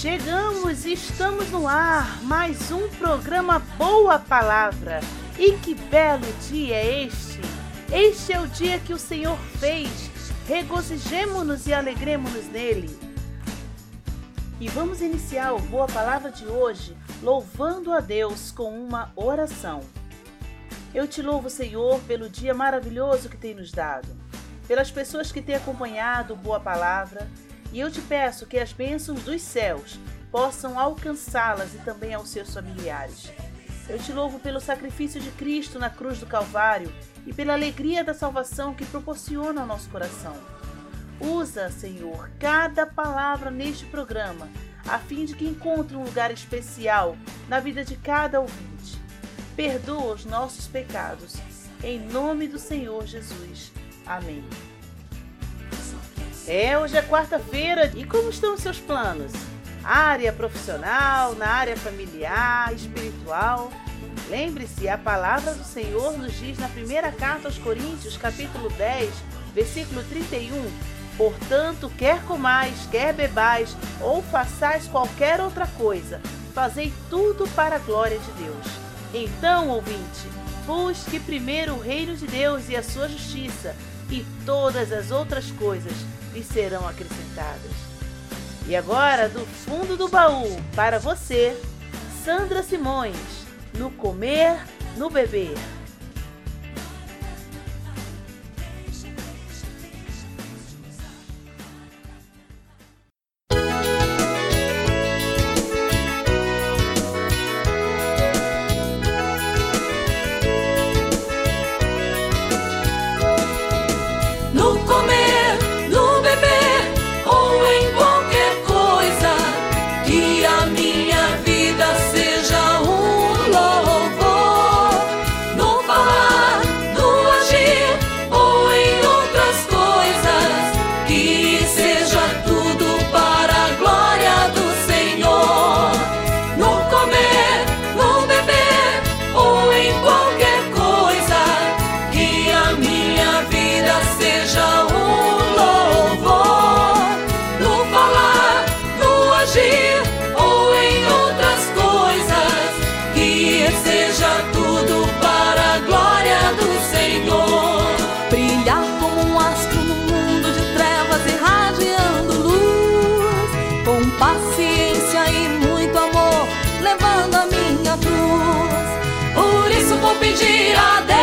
Chegamos e estamos no ar, mais um programa Boa Palavra. E que belo dia é este! Este é o dia que o Senhor fez. Regozijemo-nos e alegremos-nos nele. E vamos iniciar o Boa Palavra de hoje louvando a Deus com uma oração. Eu te louvo, Senhor, pelo dia maravilhoso que tem nos dado, pelas pessoas que têm acompanhado Boa Palavra e eu te peço que as bênçãos dos céus possam alcançá-las e também aos seus familiares. Eu te louvo pelo sacrifício de Cristo na cruz do Calvário e pela alegria da salvação que proporciona ao nosso coração. Usa, Senhor, cada palavra neste programa, a fim de que encontre um lugar especial na vida de cada ouvinte. Perdoa os nossos pecados. Em nome do Senhor Jesus. Amém. É, hoje é quarta-feira e como estão os seus planos? Área profissional, na área familiar, espiritual? Lembre-se, a palavra do Senhor nos diz na primeira carta aos Coríntios, capítulo 10, versículo 31: Portanto, quer comais, quer bebais, ou façais qualquer outra coisa, fazei tudo para a glória de Deus. Então, ouvinte, busque primeiro o reino de Deus e a sua justiça, e todas as outras coisas lhe serão acrescentadas. E agora, do fundo do baú, para você, Sandra Simões, no comer, no beber. pedir a Deus.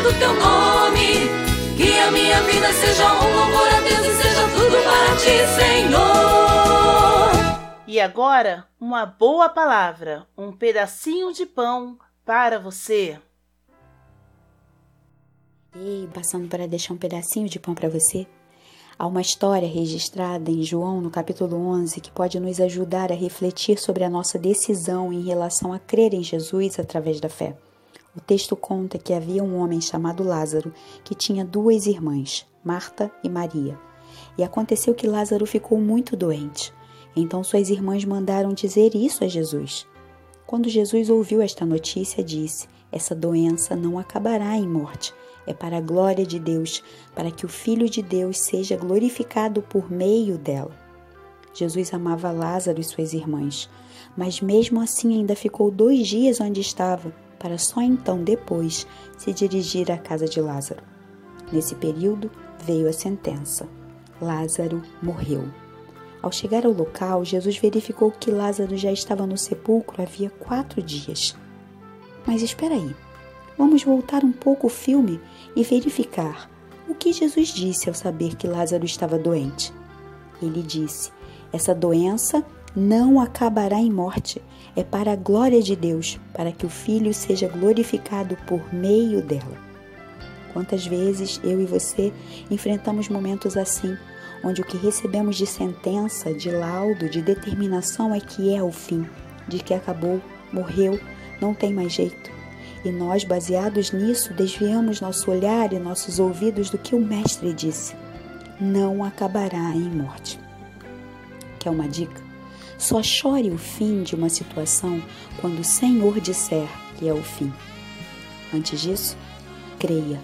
Do teu nome. Que a minha vida seja um louvor a Deus e seja tudo para ti, Senhor. E agora, uma boa palavra, um pedacinho de pão para você. Ei, passando para deixar um pedacinho de pão para você. Há uma história registrada em João, no capítulo 11, que pode nos ajudar a refletir sobre a nossa decisão em relação a crer em Jesus através da fé. O texto conta que havia um homem chamado Lázaro que tinha duas irmãs, Marta e Maria. E aconteceu que Lázaro ficou muito doente. Então suas irmãs mandaram dizer isso a Jesus. Quando Jesus ouviu esta notícia, disse: Essa doença não acabará em morte é para a glória de Deus, para que o Filho de Deus seja glorificado por meio dela. Jesus amava Lázaro e suas irmãs, mas mesmo assim ainda ficou dois dias onde estava, para só então depois se dirigir à casa de Lázaro. Nesse período veio a sentença: Lázaro morreu. Ao chegar ao local, Jesus verificou que Lázaro já estava no sepulcro havia quatro dias. Mas espera aí, vamos voltar um pouco o filme e verificar o que Jesus disse ao saber que Lázaro estava doente. Ele disse: Essa doença não acabará em morte, é para a glória de Deus, para que o Filho seja glorificado por meio dela. Quantas vezes eu e você enfrentamos momentos assim, onde o que recebemos de sentença, de laudo, de determinação é que é o fim, de que acabou, morreu, não tem mais jeito. E nós, baseados nisso, desviamos nosso olhar e nossos ouvidos do que o Mestre disse: não acabará em morte. Quer uma dica? Só chore o fim de uma situação quando o Senhor disser que é o fim. Antes disso, creia.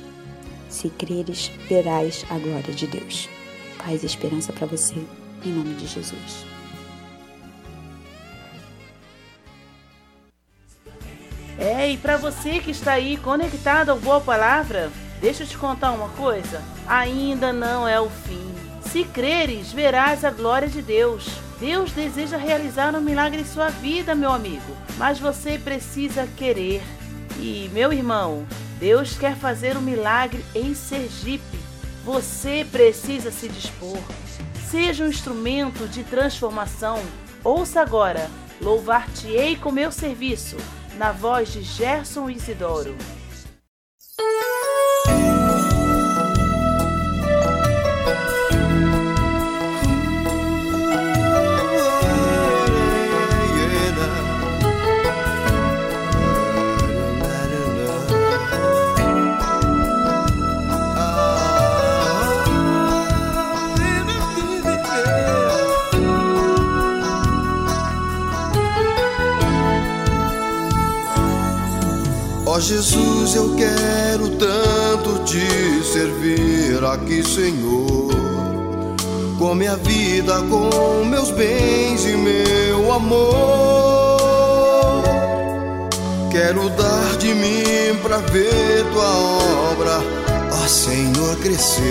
Se creres, verás a glória de Deus. Paz e esperança para você, em nome de Jesus. É, e para você que está aí conectado ao Boa Palavra, deixa eu te contar uma coisa. Ainda não é o fim. Se creres, verás a glória de Deus. Deus deseja realizar um milagre em sua vida, meu amigo, mas você precisa querer. E, meu irmão, Deus quer fazer um milagre em Sergipe. Você precisa se dispor. Seja um instrumento de transformação. Ouça agora: Louvar-te-ei com meu serviço na voz de Gerson Isidoro. Jesus, eu quero tanto te servir aqui, Senhor. Com minha vida, com meus bens e meu amor. Quero dar de mim pra ver tua obra, ó Senhor, crescer.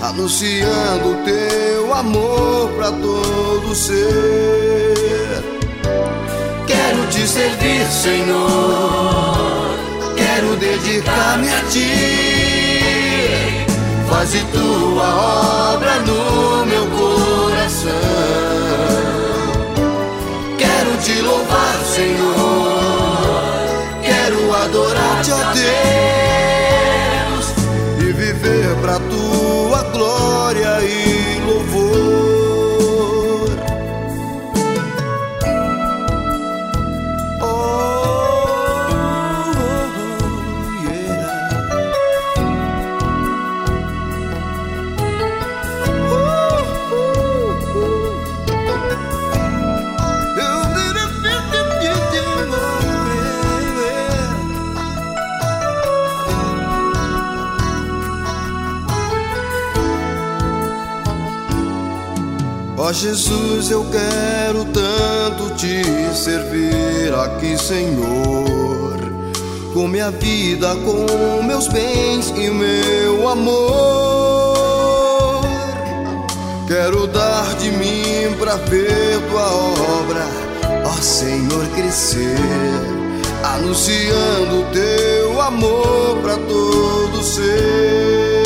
Anunciando teu amor pra todo ser. Quero te servir, Senhor. Quero dedicar-me a ti. Faze tua obra no meu coração. Quero te louvar, Senhor. Quero adorar-te, ó Deus. E viver pra tua Jesus, eu quero tanto te servir aqui, Senhor. Com minha vida, com meus bens e meu amor. Quero dar de mim pra ver tua obra, ó Senhor, crescer. Anunciando teu amor pra todo ser.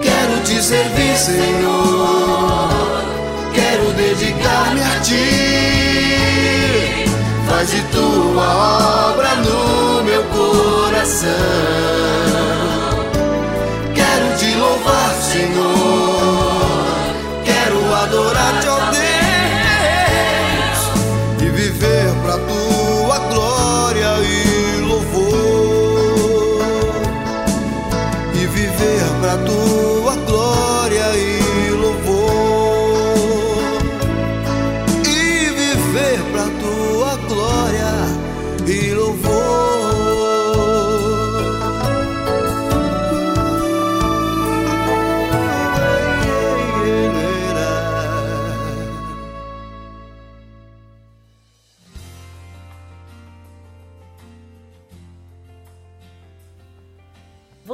Quero te servir, Senhor dedicar-me a ti. Faze tua obra no meu coração.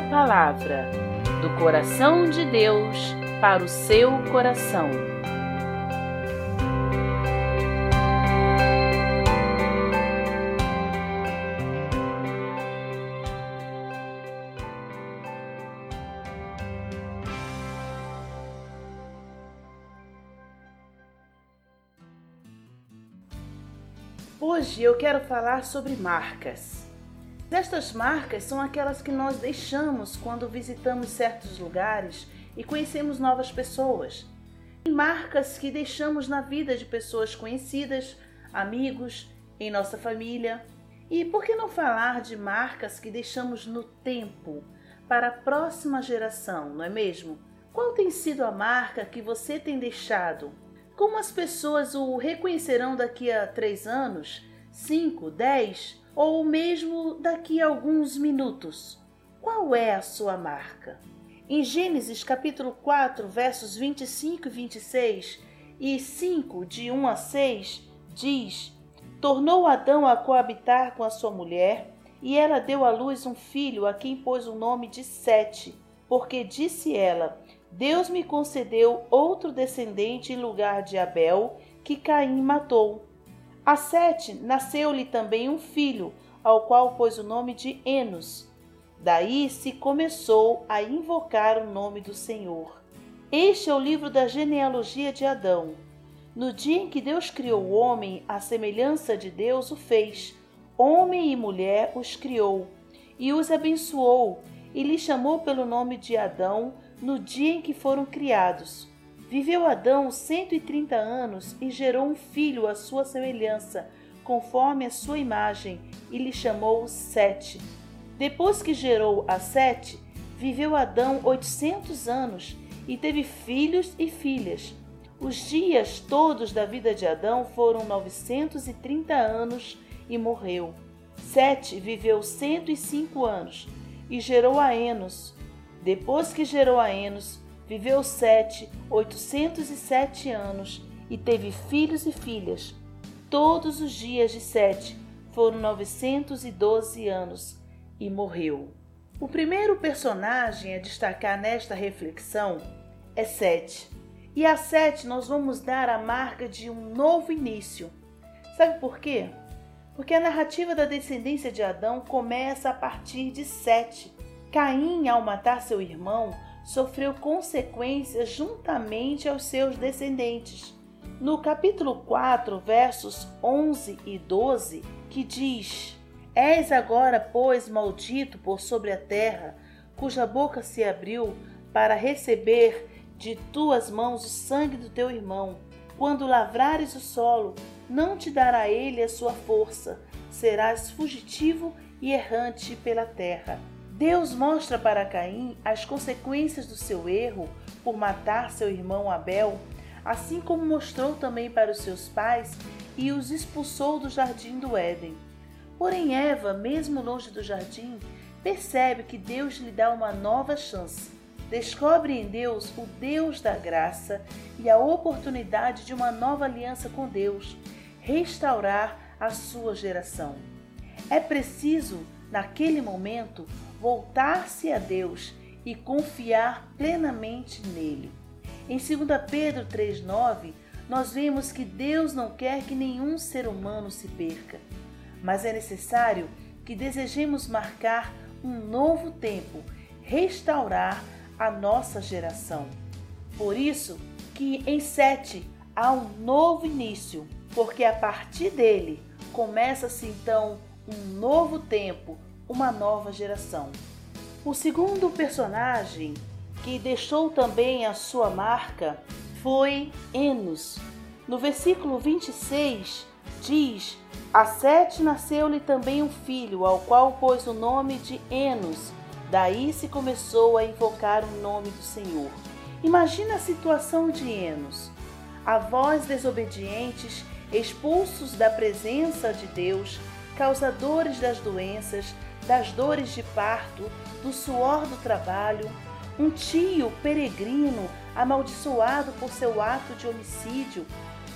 Palavra do coração de Deus para o seu coração. Hoje eu quero falar sobre marcas. Estas marcas são aquelas que nós deixamos quando visitamos certos lugares e conhecemos novas pessoas. E marcas que deixamos na vida de pessoas conhecidas, amigos, em nossa família. E por que não falar de marcas que deixamos no tempo para a próxima geração, não é mesmo? Qual tem sido a marca que você tem deixado? Como as pessoas o reconhecerão daqui a três anos, cinco, dez ou mesmo daqui a alguns minutos? Qual é a sua marca? Em Gênesis capítulo 4, versos 25 e 26 e 5, de 1 a 6, diz: Tornou Adão a coabitar com a sua mulher, e ela deu à luz um filho a quem pôs o nome de Sete, porque disse ela: Deus me concedeu outro descendente em lugar de Abel, que Caim matou. A Sete nasceu-lhe também um filho, ao qual pôs o nome de Enos. Daí se começou a invocar o nome do Senhor. Este é o livro da genealogia de Adão. No dia em que Deus criou o homem, a semelhança de Deus o fez. Homem e mulher os criou, e os abençoou, e lhe chamou pelo nome de Adão, no dia em que foram criados. Viveu Adão cento e trinta anos e gerou um filho à sua semelhança, conforme a sua imagem, e lhe chamou Sete. Depois que gerou a Sete, viveu Adão oitocentos anos e teve filhos e filhas. Os dias todos da vida de Adão foram novecentos e trinta anos e morreu. Sete viveu cento e cinco anos e gerou a Enos. Depois que gerou a Enos, viveu Sete oitocentos e sete anos e teve filhos e filhas. Todos os dias de Sete foram novecentos e doze anos e morreu. O primeiro personagem a destacar nesta reflexão é Sete. E a Sete nós vamos dar a marca de um novo início. Sabe por quê? Porque a narrativa da descendência de Adão começa a partir de Sete. Caim, ao matar seu irmão, sofreu consequências juntamente aos seus descendentes. No capítulo 4, versos 11 e 12, que diz: És agora, pois, maldito por sobre a terra, cuja boca se abriu para receber de tuas mãos o sangue do teu irmão. Quando lavrares o solo, não te dará ele a sua força, serás fugitivo e errante pela terra. Deus mostra para Caim as consequências do seu erro por matar seu irmão Abel, assim como mostrou também para os seus pais e os expulsou do jardim do Éden. Porém, Eva, mesmo longe do jardim, percebe que Deus lhe dá uma nova chance. descobre em Deus o Deus da graça e a oportunidade de uma nova aliança com Deus, restaurar a sua geração. É preciso, naquele momento, voltar-se a Deus e confiar plenamente nele. Em 2 Pedro 3,9, nós vemos que Deus não quer que nenhum ser humano se perca, mas é necessário que desejemos marcar um novo tempo, restaurar a nossa geração. Por isso que em sete há um novo início, porque a partir dele começa-se então um novo tempo, uma nova geração. O segundo personagem que deixou também a sua marca foi Enos. No versículo 26 diz: A Sete nasceu-lhe também um filho, ao qual pôs o nome de Enos, Daí se começou a invocar o nome do Senhor. Imagina a situação de Enos. Avós desobedientes, expulsos da presença de Deus, causadores das doenças, das dores de parto, do suor do trabalho, um tio peregrino amaldiçoado por seu ato de homicídio,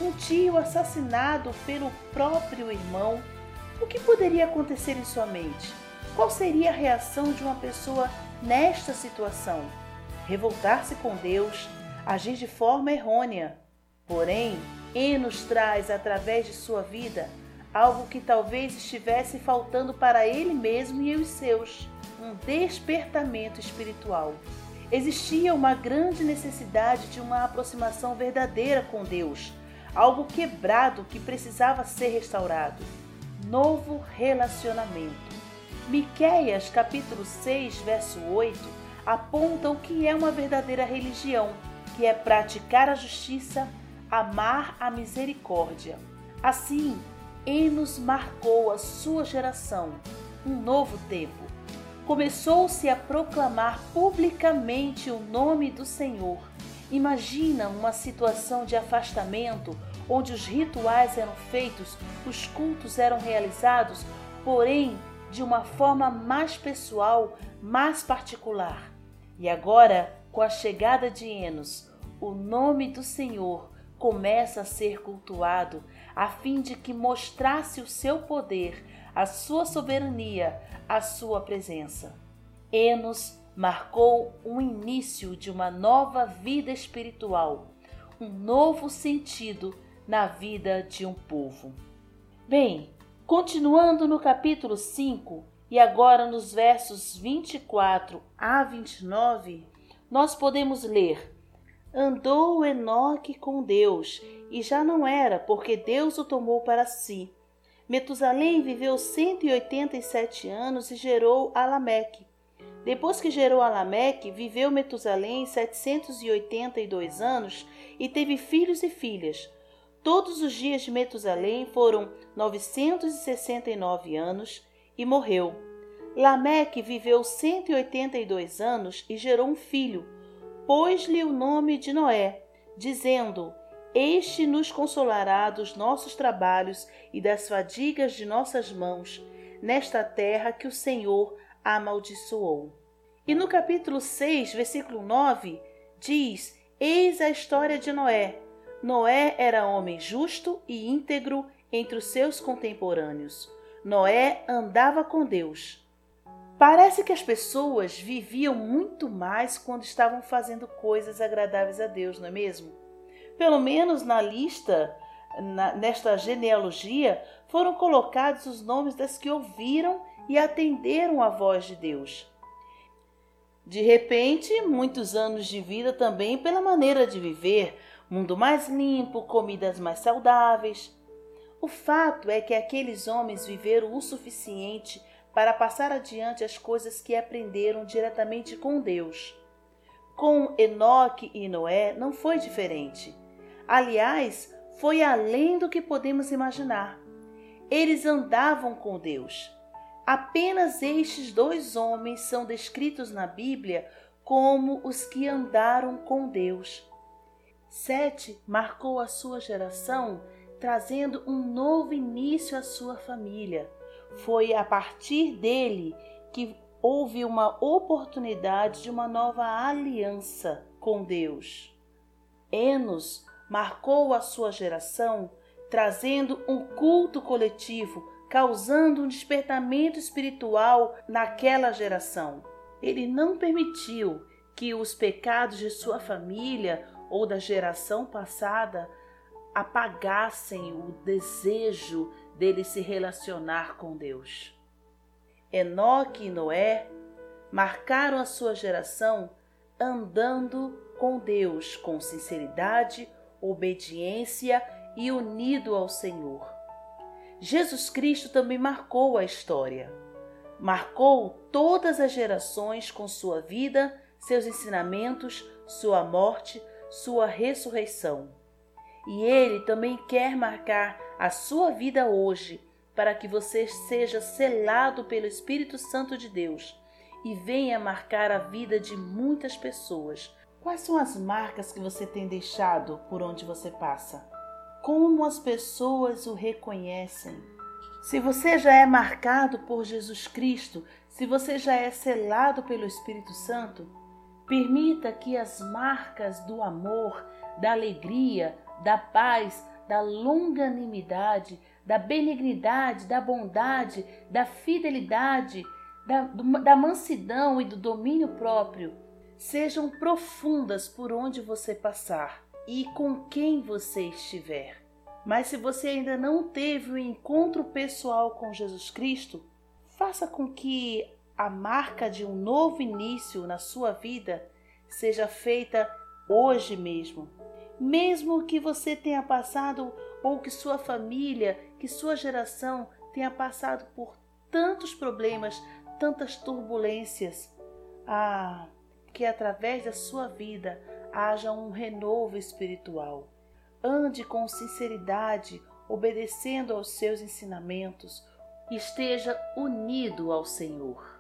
um tio assassinado pelo próprio irmão. O que poderia acontecer em sua mente? Qual seria a reação de uma pessoa nesta situação? Revoltar-se com Deus, agir de forma errônea. Porém, Enos traz através de sua vida algo que talvez estivesse faltando para ele mesmo e os seus: um despertamento espiritual. Existia uma grande necessidade de uma aproximação verdadeira com Deus, algo quebrado que precisava ser restaurado. Novo relacionamento. Miqueias capítulo 6, verso 8, aponta o que é uma verdadeira religião, que é praticar a justiça, amar a misericórdia. Assim, Enos marcou a sua geração, um novo tempo. Começou-se a proclamar publicamente o nome do Senhor. Imagina uma situação de afastamento onde os rituais eram feitos, os cultos eram realizados, porém de uma forma mais pessoal, mais particular. E agora, com a chegada de Enos, o nome do Senhor começa a ser cultuado, a fim de que mostrasse o seu poder, a sua soberania, a sua presença. Enos marcou um início de uma nova vida espiritual, um novo sentido na vida de um povo. Bem, Continuando no capítulo 5 e agora nos versos 24 a 29, nós podemos ler: Andou Enoque com Deus e já não era, porque Deus o tomou para si. Metusalém viveu 187 anos e gerou Alameque. Depois que gerou Alameque, viveu Metusalém 782 anos e teve filhos e filhas. Todos os dias de Metusalém foram 969 anos e morreu. Lameque viveu 182 anos e gerou um filho. Pôs-lhe o nome de Noé, dizendo: Este nos consolará dos nossos trabalhos e das fadigas de nossas mãos, nesta terra que o Senhor amaldiçoou. E no capítulo 6, versículo 9, diz: Eis a história de Noé. Noé era homem justo e íntegro entre os seus contemporâneos. Noé andava com Deus. Parece que as pessoas viviam muito mais quando estavam fazendo coisas agradáveis a Deus, não é mesmo? Pelo menos na lista, na, nesta genealogia, foram colocados os nomes das que ouviram e atenderam a voz de Deus. De repente, muitos anos de vida também pela maneira de viver, mundo mais limpo, comidas mais saudáveis. O fato é que aqueles homens viveram o suficiente para passar adiante as coisas que aprenderam diretamente com Deus. Com Enoque e Noé não foi diferente. Aliás, foi além do que podemos imaginar. Eles andavam com Deus. Apenas estes dois homens são descritos na Bíblia como os que andaram com Deus. Sete marcou a sua geração, trazendo um novo início à sua família. Foi a partir dele que houve uma oportunidade de uma nova aliança com Deus. Enos marcou a sua geração trazendo um culto coletivo, causando um despertamento espiritual naquela geração. Ele não permitiu que os pecados de sua família ou da geração passada apagassem o desejo dele se relacionar com Deus. Enoque e Noé marcaram a sua geração andando com Deus com sinceridade, obediência e unido ao Senhor. Jesus Cristo também marcou a história. Marcou todas as gerações com sua vida, seus ensinamentos, sua morte, sua ressurreição. E ele também quer marcar a sua vida hoje para que você seja selado pelo Espírito Santo de Deus e venha marcar a vida de muitas pessoas. Quais são as marcas que você tem deixado por onde você passa? Como as pessoas o reconhecem? Se você já é marcado por Jesus Cristo, se você já é selado pelo Espírito Santo, permita que as marcas do amor, da alegria, da paz, da longanimidade, da benignidade, da bondade, da fidelidade, da, da mansidão e do domínio próprio sejam profundas por onde você passar e com quem você estiver. Mas se você ainda não teve o um encontro pessoal com Jesus Cristo, faça com que a marca de um novo início na sua vida seja feita hoje mesmo. Mesmo que você tenha passado ou que sua família, que sua geração tenha passado por tantos problemas, tantas turbulências. Ah, que através da sua vida haja um renovo espiritual. Ande com sinceridade, obedecendo aos seus ensinamentos, esteja unido ao Senhor.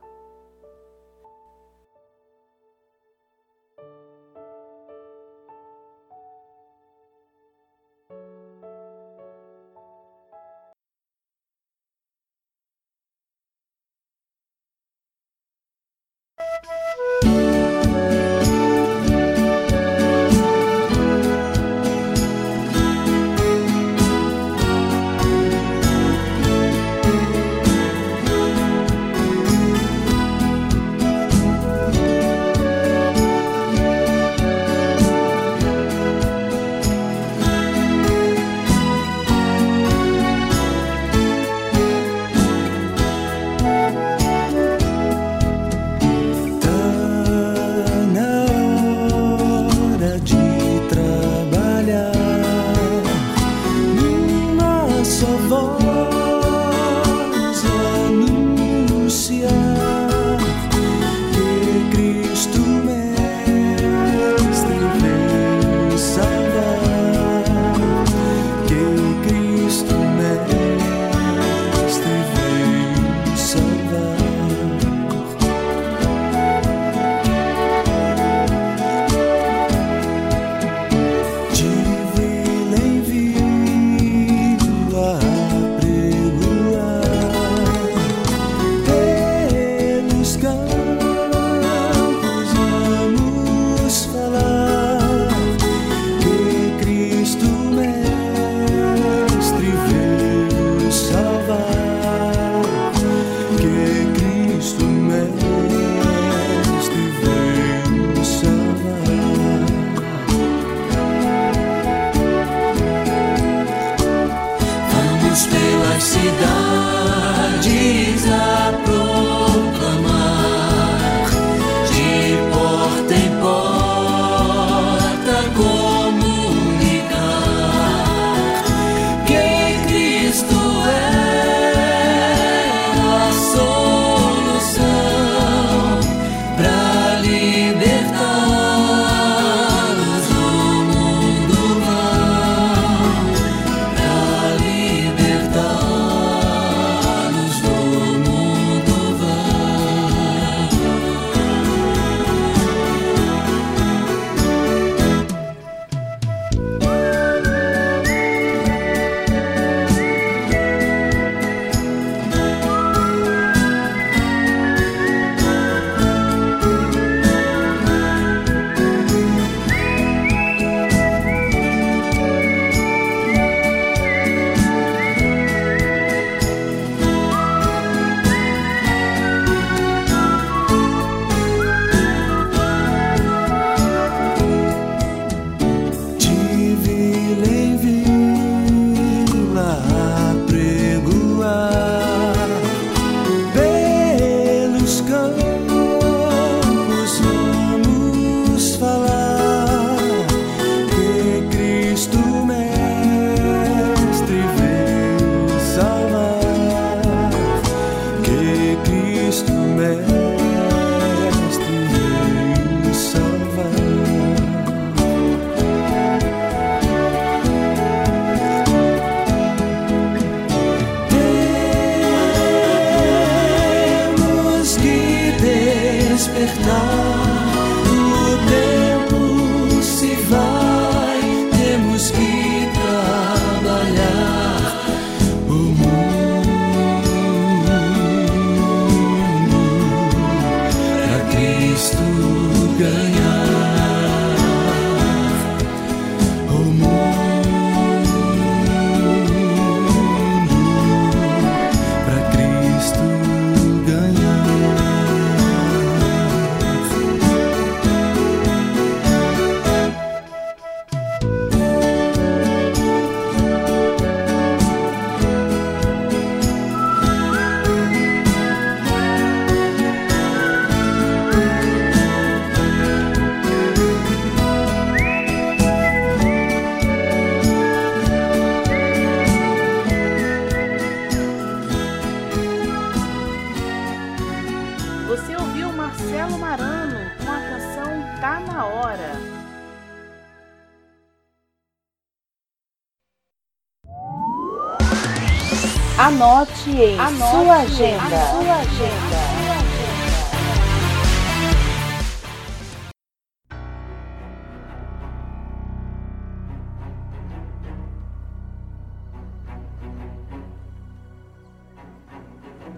Anote em Anote sua agenda. Sua agenda.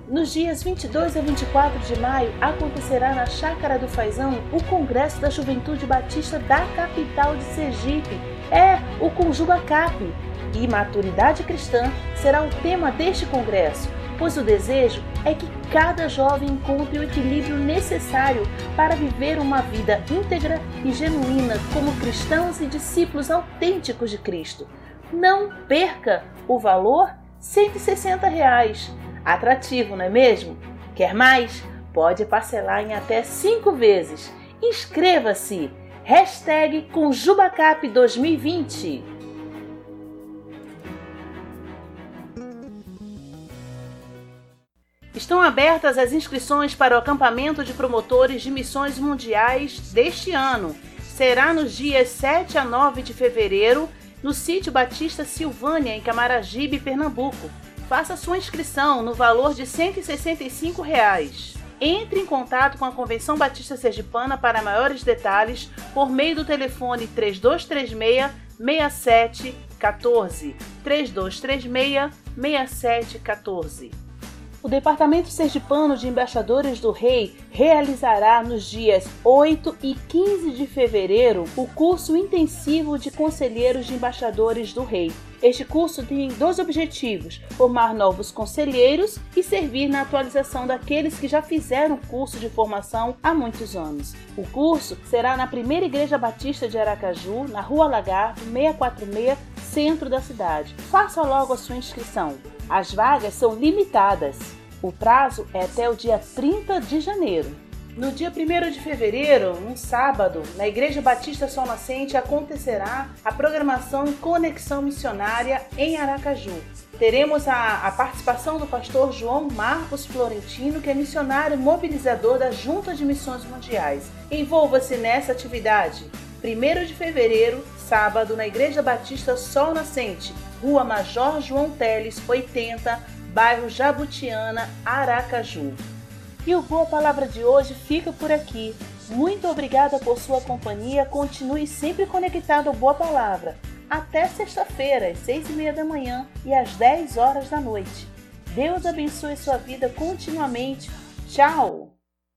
Nos dias 22 a 24 de maio acontecerá na Chácara do Faisão o Congresso da Juventude Batista da capital de Sergipe. É o Conjuga Cap e maturidade cristã será o tema deste congresso, pois o desejo é que cada jovem encontre o equilíbrio necessário para viver uma vida íntegra e genuína como cristãos e discípulos autênticos de Cristo. Não perca o valor 160 reais. Atrativo, não é mesmo? Quer mais? Pode parcelar em até cinco vezes. Inscreva-se! Hashtag Conjubacap 2020 Estão abertas as inscrições para o acampamento de promotores de missões mundiais deste ano. Será nos dias 7 a 9 de fevereiro, no sítio Batista Silvânia, em Camaragibe, Pernambuco. Faça sua inscrição no valor de 165 reais. Entre em contato com a Convenção Batista Sergipana para maiores detalhes por meio do telefone 3236 6714 3236 6714. O Departamento Sergipano de Embaixadores do Rei realizará nos dias 8 e 15 de fevereiro o curso intensivo de Conselheiros de Embaixadores do Rei. Este curso tem dois objetivos: formar novos conselheiros e servir na atualização daqueles que já fizeram curso de formação há muitos anos. O curso será na Primeira Igreja Batista de Aracaju, na Rua Lagarto, 646, centro da cidade. Faça logo a sua inscrição. As vagas são limitadas. O prazo é até o dia 30 de janeiro. No dia 1 de fevereiro, um sábado, na Igreja Batista Sol Nascente acontecerá a programação Conexão Missionária em Aracaju. Teremos a, a, participação do pastor João Marcos Florentino, que é missionário mobilizador da Junta de Missões Mundiais. Envolva-se nessa atividade. 1 de fevereiro, sábado, na Igreja Batista Sol Nascente, Rua Major João Teles, 80, bairro Jabutiana, Aracaju. E o Boa Palavra de hoje fica por aqui. Muito obrigada por sua companhia. Continue sempre conectado ao Boa Palavra. Até sexta-feira, às seis e meia da manhã e às dez horas da noite. Deus abençoe sua vida continuamente. Tchau!